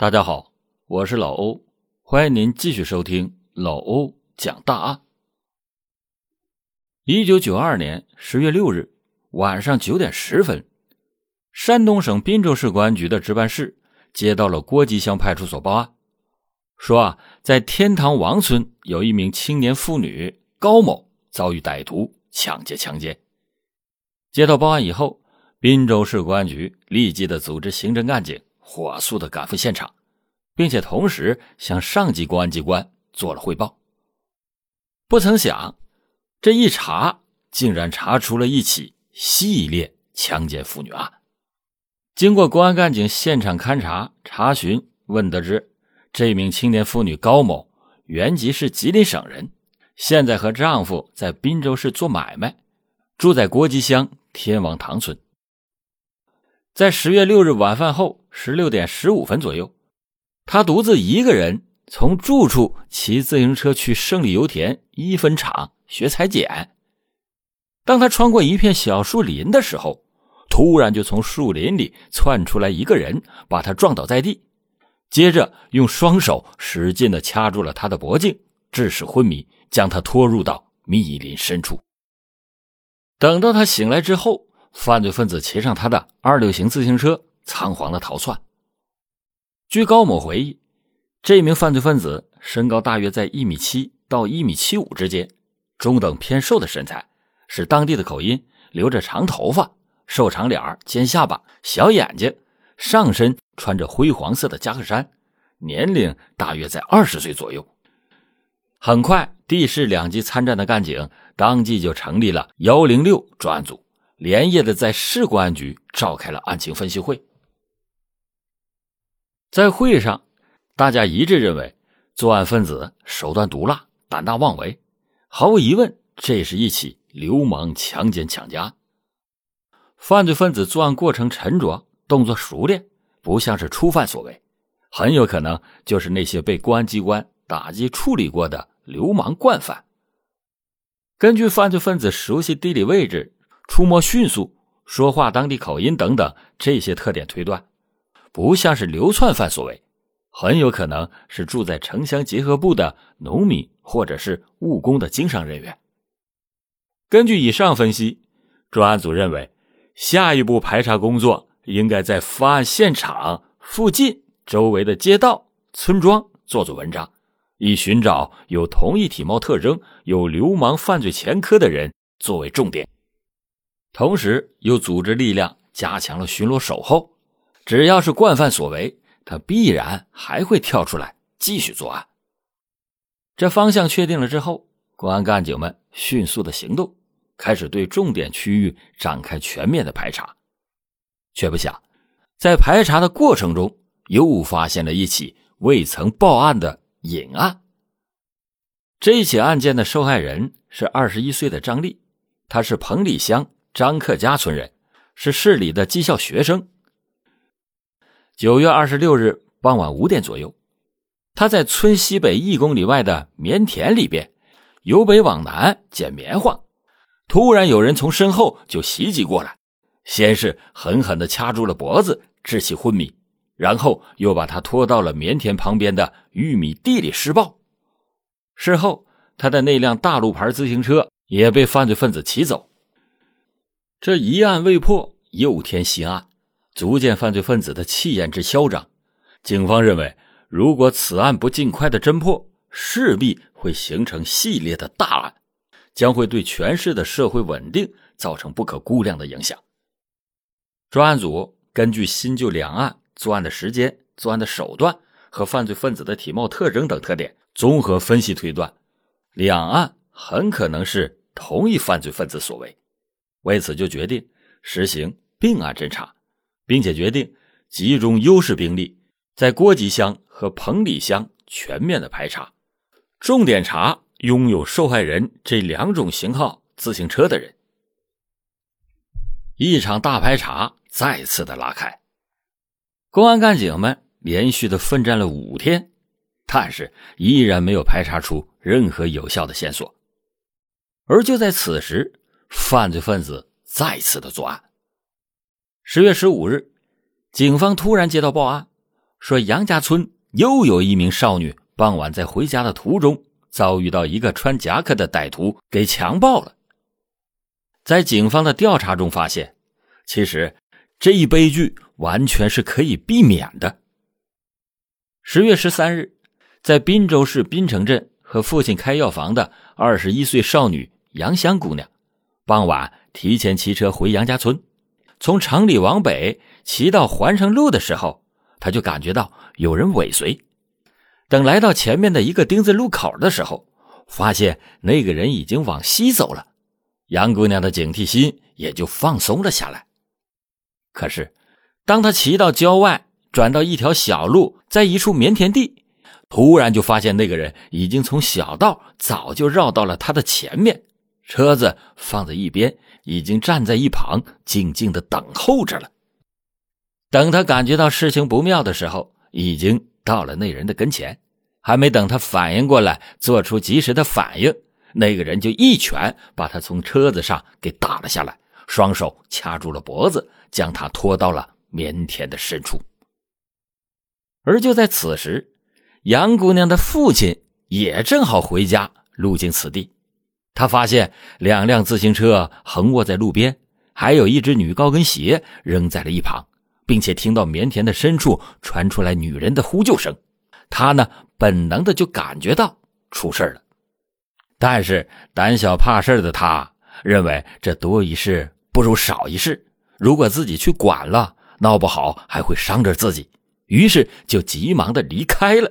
大家好，我是老欧，欢迎您继续收听老欧讲大案。一九九二年十月六日晚上九点十分，山东省滨州市公安局的值班室接到了郭集乡派出所报案，说啊，在天堂王村有一名青年妇女高某遭遇歹徒抢劫强奸。接到报案以后，滨州市公安局立即的组织刑侦干警。火速的赶赴现场，并且同时向上级公安机关做了汇报。不曾想，这一查竟然查出了一起系列强奸妇女案。经过公安干警现场勘查查询，问得知，这名青年妇女高某原籍是吉林省人，现在和丈夫在滨州市做买卖，住在郭集乡天王堂村。在十月六日晚饭后十六点十五分左右，他独自一个人从住处骑自行车去胜利油田一分厂学裁剪。当他穿过一片小树林的时候，突然就从树林里窜出来一个人，把他撞倒在地，接着用双手使劲的掐住了他的脖颈，致使昏迷，将他拖入到密林深处。等到他醒来之后。犯罪分子骑上他的二六型自行车，仓皇的逃窜。据高某回忆，这名犯罪分子身高大约在一米七到一米七五之间，中等偏瘦的身材，是当地的口音，留着长头发，瘦长脸尖下巴，小眼睛，上身穿着灰黄色的夹克衫，年龄大约在二十岁左右。很快，地市两级参战的干警当即就成立了幺零六专案组。连夜的在市公安局召开了案情分析会，在会上，大家一致认为作案分子手段毒辣、胆大妄为，毫无疑问，这是一起流氓强奸抢劫。犯罪分子作案过程沉着，动作熟练，不像是初犯所为，很有可能就是那些被公安机关打击处理过的流氓惯犯。根据犯罪分子熟悉地理位置。出没迅速，说话当地口音等等这些特点推断，不像是流窜犯所为，很有可能是住在城乡结合部的农民或者是务工的经商人员。根据以上分析，专案组认为，下一步排查工作应该在发案现场附近周围的街道、村庄做做文章，以寻找有同一体貌特征、有流氓犯罪前科的人作为重点。同时又组织力量加强了巡逻守候，只要是惯犯所为，他必然还会跳出来继续作案。这方向确定了之后，公安干警们迅速的行动，开始对重点区域展开全面的排查。却不想，在排查的过程中，又发现了一起未曾报案的隐案。这起案件的受害人是二十一岁的张丽，她是彭里乡。张克家村人，是市里的技校学生。九月二十六日傍晚五点左右，他在村西北一公里外的棉田里边，由北往南捡棉花，突然有人从身后就袭击过来，先是狠狠的掐住了脖子，致其昏迷，然后又把他拖到了棉田旁边的玉米地里施暴。事后，他的那辆大路牌自行车也被犯罪分子骑走。这一案未破，又添新案，足见犯罪分子的气焰之嚣张。警方认为，如果此案不尽快的侦破，势必会形成系列的大案，将会对全市的社会稳定造成不可估量的影响。专案组根据新旧两案作案的时间、作案的手段和犯罪分子的体貌特征等特点，综合分析推断，两案很可能是同一犯罪分子所为。为此，就决定实行并案侦查，并且决定集中优势兵力，在郭集乡和彭里乡全面的排查，重点查拥有受害人这两种型号自行车的人。一场大排查再次的拉开，公安干警们连续的奋战了五天，但是依然没有排查出任何有效的线索。而就在此时，犯罪分子再次的作案。十月十五日，警方突然接到报案，说杨家村又有一名少女傍晚在回家的途中遭遇到一个穿夹克的歹徒给强暴了。在警方的调查中发现，其实这一悲剧完全是可以避免的。十月十三日，在滨州市滨城镇和父亲开药房的二十一岁少女杨香姑娘，傍晚提前骑车回杨家村，从城里往北骑到环城路的时候。他就感觉到有人尾随，等来到前面的一个丁字路口的时候，发现那个人已经往西走了，杨姑娘的警惕心也就放松了下来。可是，当他骑到郊外，转到一条小路，在一处棉田地，突然就发现那个人已经从小道早就绕到了他的前面，车子放在一边，已经站在一旁，静静的等候着了。等他感觉到事情不妙的时候，已经到了那人的跟前，还没等他反应过来，做出及时的反应，那个人就一拳把他从车子上给打了下来，双手掐住了脖子，将他拖到了棉田的深处。而就在此时，杨姑娘的父亲也正好回家，路经此地，他发现两辆自行车横卧在路边，还有一只女高跟鞋扔在了一旁。并且听到棉田的深处传出来女人的呼救声，他呢本能的就感觉到出事了，但是胆小怕事的他认为这多一事不如少一事，如果自己去管了，闹不好还会伤着自己，于是就急忙的离开了。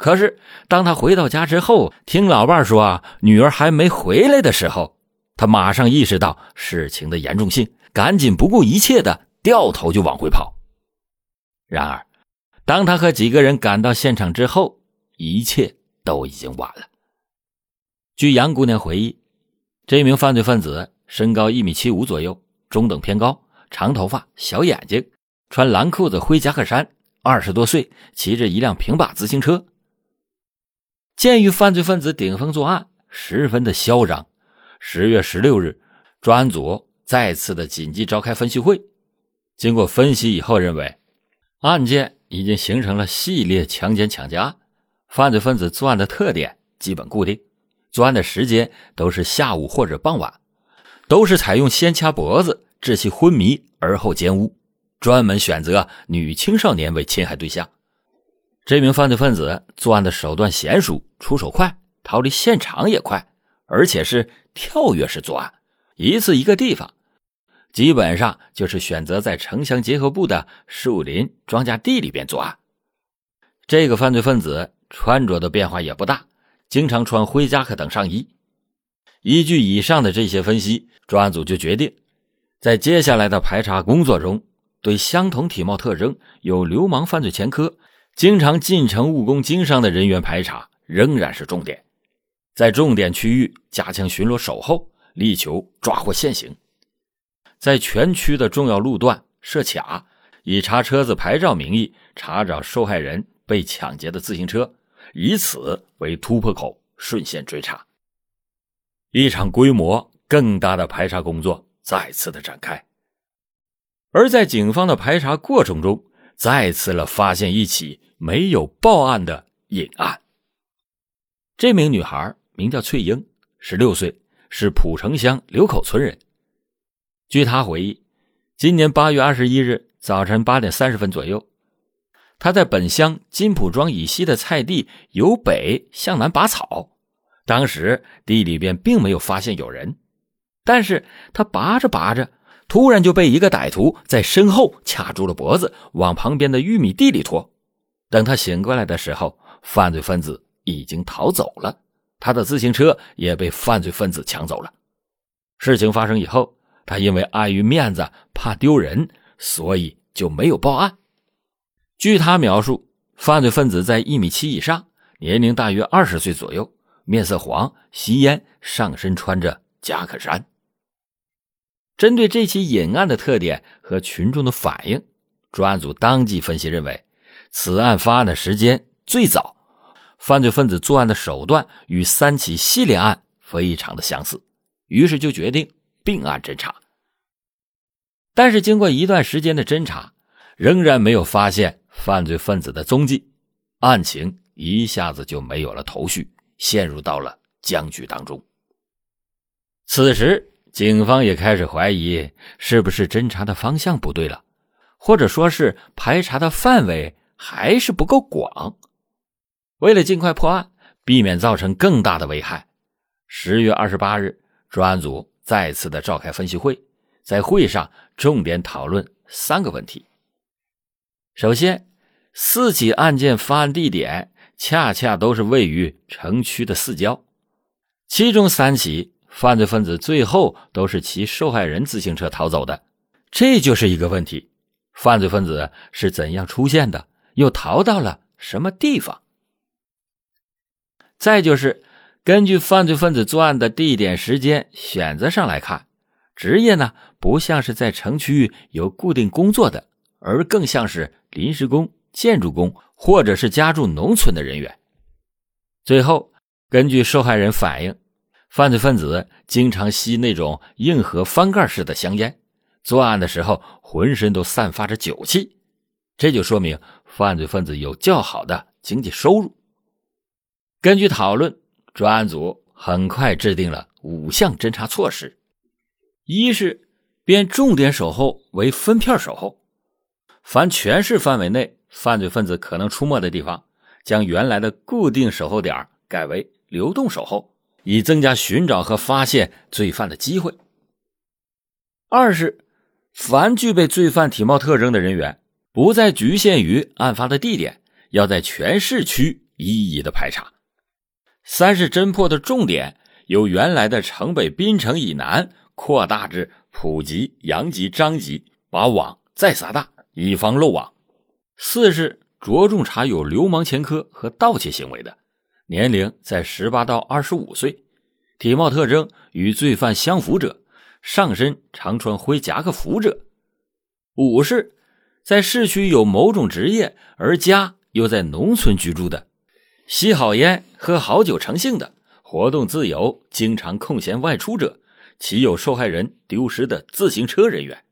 可是当他回到家之后，听老伴说啊女儿还没回来的时候，他马上意识到事情的严重性，赶紧不顾一切的。掉头就往回跑。然而，当他和几个人赶到现场之后，一切都已经晚了。据杨姑娘回忆，这名犯罪分子身高一米七五左右，中等偏高，长头发，小眼睛，穿蓝裤子、灰夹克衫，二十多岁，骑着一辆平把自行车。鉴于犯罪分子顶风作案，十分的嚣张，十月十六日，专案组再次的紧急召开分析会。经过分析以后，认为案件已经形成了系列强奸抢家，犯罪分子作案的特点基本固定，作案的时间都是下午或者傍晚，都是采用先掐脖子致其昏迷而后奸污，专门选择女青少年为侵害对象。这名犯罪分子作案的手段娴熟，出手快，逃离现场也快，而且是跳跃式作案，一次一个地方。基本上就是选择在城乡结合部的树林、庄稼地里边作案。这个犯罪分子穿着的变化也不大，经常穿灰夹克等上衣。依据以上的这些分析，专案组就决定，在接下来的排查工作中，对相同体貌特征、有流氓犯罪前科、经常进城务工经商的人员排查仍然是重点，在重点区域加强巡逻守候，力求抓获现行。在全区的重要路段设卡，以查车子牌照名义查找受害人被抢劫的自行车，以此为突破口，顺线追查。一场规模更大的排查工作再次的展开。而在警方的排查过程中，再次了发现一起没有报案的隐案。这名女孩名叫翠英，十六岁，是蒲城乡刘口村人。据她回忆，今年八月二十一日早晨八点三十分左右，他在本乡金浦庄以西的菜地由北向南拔草，当时地里边并没有发现有人，但是他拔着拔着，突然就被一个歹徒在身后掐住了脖子，往旁边的玉米地里拖。等他醒过来的时候，犯罪分子已经逃走了，他的自行车也被犯罪分子抢走了。事情发生以后。他因为碍于面子，怕丢人，所以就没有报案。据他描述，犯罪分子在一米七以上，年龄大约二十岁左右，面色黄，吸烟，上身穿着夹克衫。针对这起隐案的特点和群众的反应，专案组当即分析认为，此案发案的时间最早，犯罪分子作案的手段与三起系列案非常的相似，于是就决定并案侦查。但是经过一段时间的侦查，仍然没有发现犯罪分子的踪迹，案情一下子就没有了头绪，陷入到了僵局当中。此时，警方也开始怀疑，是不是侦查的方向不对了，或者说是排查的范围还是不够广。为了尽快破案，避免造成更大的危害，十月二十八日，专案组再次的召开分析会，在会上重点讨论三个问题。首先，四起案件发案地点恰恰都是位于城区的四郊，其中三起犯罪分子最后都是骑受害人自行车逃走的，这就是一个问题：犯罪分子是怎样出现的，又逃到了什么地方？再就是，根据犯罪分子作案的地点、时间选择上来看，职业呢不像是在城区有固定工作的，而更像是临时工。建筑工或者是家住农村的人员。最后，根据受害人反映，犯罪分子经常吸那种硬核翻盖式的香烟，作案的时候浑身都散发着酒气，这就说明犯罪分子有较好的经济收入。根据讨论，专案组很快制定了五项侦查措施：一是变重点守候为分片守候，凡全市范围内。犯罪分子可能出没的地方，将原来的固定守候点改为流动守候，以增加寻找和发现罪犯的机会。二是，凡具备罪犯体貌特征的人员，不再局限于案发的地点，要在全市区一一的排查。三是，侦破的重点由原来的城北滨城以南扩大至普吉、杨吉、张吉，把网再撒大，以防漏网。四是着重查有流氓前科和盗窃行为的，年龄在十八到二十五岁，体貌特征与罪犯相符者，上身常穿灰夹克服者。五是，在市区有某种职业而家又在农村居住的，吸好烟、喝好酒成性的，活动自由，经常空闲外出者，骑有受害人丢失的自行车人员。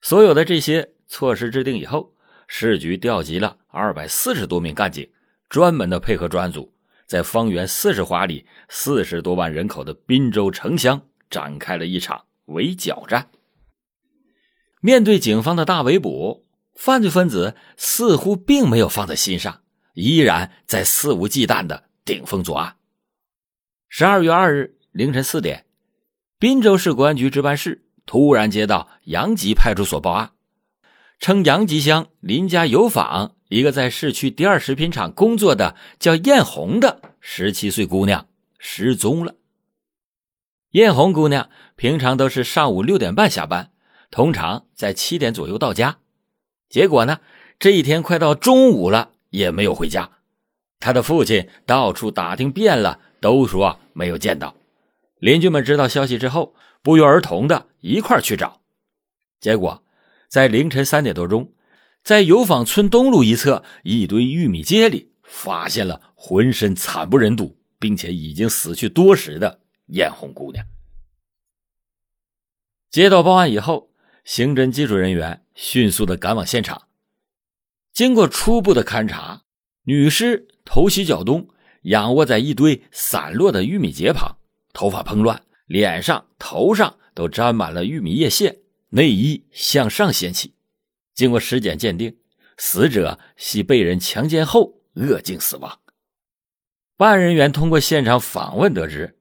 所有的这些措施制定以后。市局调集了二百四十多名干警，专门的配合专案组，在方圆四十华里、四十多万人口的滨州城乡展开了一场围剿战。面对警方的大围捕，犯罪分子似乎并没有放在心上，依然在肆无忌惮的顶风作案。十二月二日凌晨四点，滨州市公安局值班室突然接到杨集派出所报案。称杨吉乡林家有坊一个在市区第二食品厂工作的叫艳红的十七岁姑娘失踪了。艳红姑娘平常都是上午六点半下班，通常在七点左右到家。结果呢，这一天快到中午了也没有回家。他的父亲到处打听遍了，都说没有见到。邻居们知道消息之后，不约而同的一块去找，结果。在凌晨三点多钟，在油坊村东路一侧一堆玉米秸里，发现了浑身惨不忍睹，并且已经死去多时的艳红姑娘。接到报案以后，刑侦技术人员迅速的赶往现场。经过初步的勘查，女尸头西脚东，仰卧在一堆散落的玉米秸旁，头发蓬乱，脸上、头上都沾满了玉米叶屑。内衣向上掀起，经过尸检鉴定，死者系被人强奸后恶性死亡。办案人员通过现场访问得知，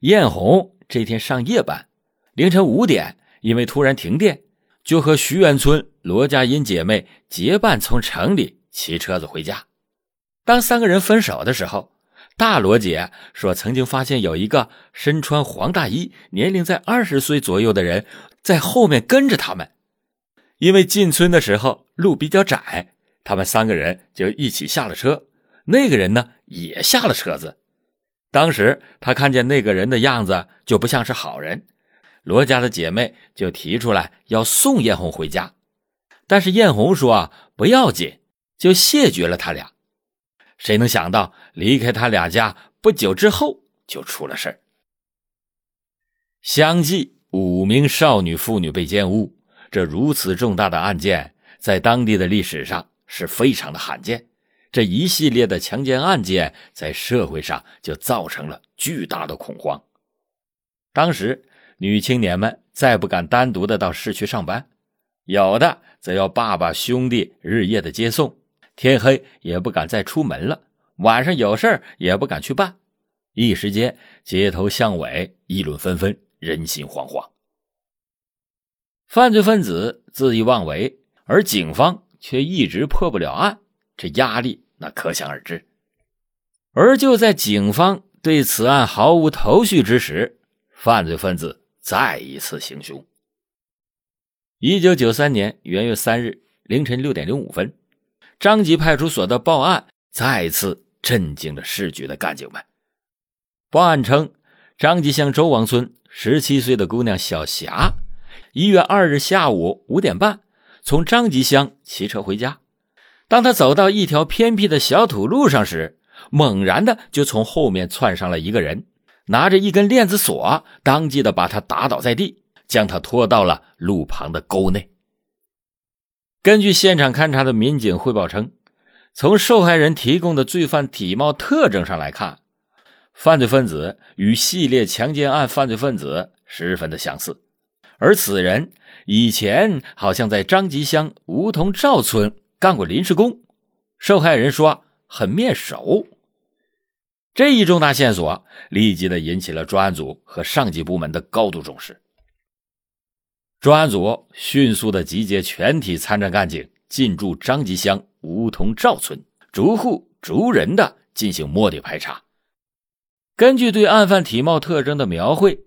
艳红这天上夜班，凌晨五点因为突然停电，就和徐元村罗家英姐妹结伴从城里骑车子回家。当三个人分手的时候，大罗姐说曾经发现有一个身穿黄大衣、年龄在二十岁左右的人。在后面跟着他们，因为进村的时候路比较窄，他们三个人就一起下了车。那个人呢也下了车子。当时他看见那个人的样子就不像是好人，罗家的姐妹就提出来要送艳红回家，但是艳红说啊不要紧，就谢绝了他俩。谁能想到离开他俩家不久之后就出了事相继。五名少女妇女被奸污，这如此重大的案件，在当地的历史上是非常的罕见。这一系列的强奸案件在社会上就造成了巨大的恐慌。当时，女青年们再不敢单独的到市区上班，有的则要爸爸兄弟日夜的接送，天黑也不敢再出门了，晚上有事也不敢去办。一时间，街头巷尾议论纷纷，人心惶惶。犯罪分子恣意妄为，而警方却一直破不了案，这压力那可想而知。而就在警方对此案毫无头绪之时，犯罪分子再一次行凶。一九九三年元月三日凌晨六点零五分，张集派出所的报案再次震惊了市局的干警们。报案称，张集乡周王村十七岁的姑娘小霞。一月二日下午五点半，从张集乡骑车回家。当她走到一条偏僻的小土路上时，猛然的就从后面窜上了一个人，拿着一根链子锁，当即的把他打倒在地，将他拖到了路旁的沟内。根据现场勘查的民警汇报称，从受害人提供的罪犯体貌特征上来看，犯罪分子与系列强奸案犯罪分子十分的相似。而此人以前好像在张集乡梧桐赵村干过临时工，受害人说很面熟。这一重大线索立即的引起了专案组和上级部门的高度重视。专案组迅速的集结全体参战干警进驻张集乡梧桐赵村，逐户逐人的进行摸底排查。根据对案犯体貌特征的描绘，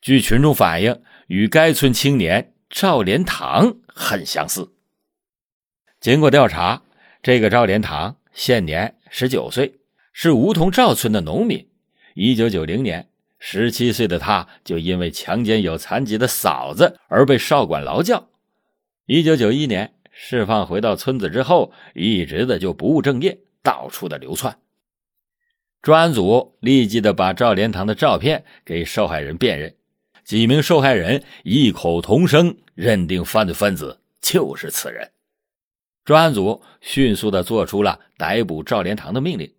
据群众反映。与该村青年赵连堂很相似。经过调查，这个赵连堂现年十九岁，是梧桐赵村的农民。一九九零年，十七岁的他就因为强奸有残疾的嫂子而被少管劳教。一九九一年释放回到村子之后，一直的就不务正业，到处的流窜。专案组立即的把赵连堂的照片给受害人辨认。几名受害人异口同声认定犯罪分子就是此人，专案组迅速的做出了逮捕赵连堂的命令。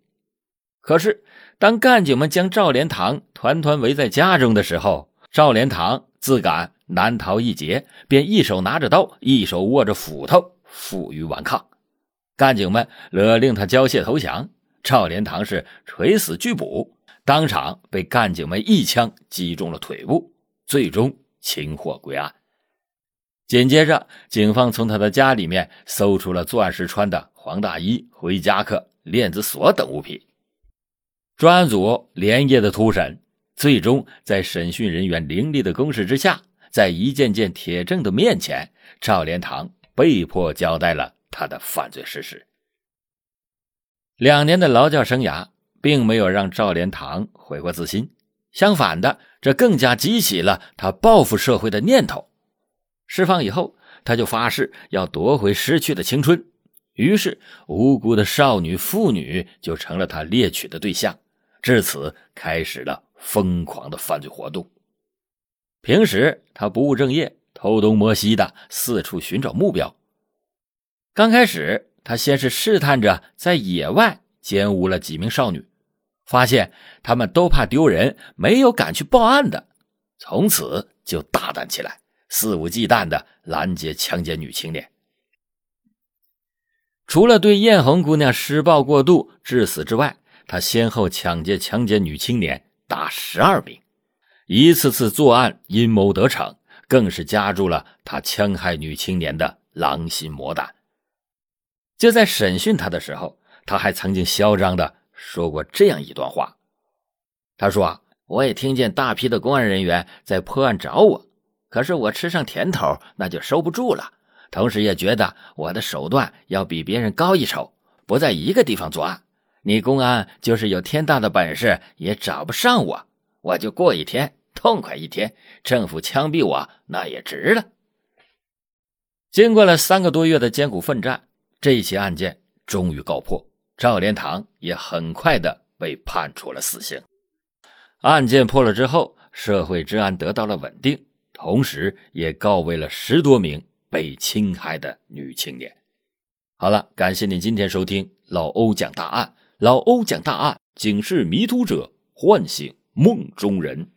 可是，当干警们将赵连堂团团围在家中的时候，赵连堂自感难逃一劫，便一手拿着刀，一手握着斧头，负隅顽抗。干警们勒令他缴械投降，赵连堂是垂死拒捕，当场被干警们一枪击中了腿部。最终擒获归案。紧接着，警方从他的家里面搜出了作案时穿的黄大衣、灰夹克、链子锁等物品。专案组连夜的突审，最终在审讯人员凌厉的攻势之下，在一件件铁证的面前，赵连堂被迫交代了他的犯罪事实。两年的劳教生涯，并没有让赵连堂悔过自新。相反的，这更加激起了他报复社会的念头。释放以后，他就发誓要夺回失去的青春。于是，无辜的少女、妇女就成了他猎取的对象。至此，开始了疯狂的犯罪活动。平时，他不务正业，偷东摸西的四处寻找目标。刚开始，他先是试探着在野外奸污了几名少女。发现他们都怕丢人，没有敢去报案的，从此就大胆起来，肆无忌惮的拦截强奸女青年。除了对艳红姑娘施暴过度致死之外，他先后抢劫、强奸女青年达十二名，一次次作案阴谋得逞，更是加注了他戕害女青年的狼心魔胆。就在审讯他的时候，他还曾经嚣张的。说过这样一段话，他说：“我也听见大批的公安人员在破案找我，可是我吃上甜头，那就收不住了。同时也觉得我的手段要比别人高一筹，不在一个地方作案。你公安就是有天大的本事，也找不上我，我就过一天痛快一天。政府枪毙我，那也值了。”经过了三个多月的艰苦奋战，这起案件终于告破。赵连堂也很快的被判处了死刑。案件破了之后，社会治安得到了稳定，同时也告慰了十多名被侵害的女青年。好了，感谢您今天收听老欧讲大案。老欧讲大案，警示迷途者，唤醒梦中人。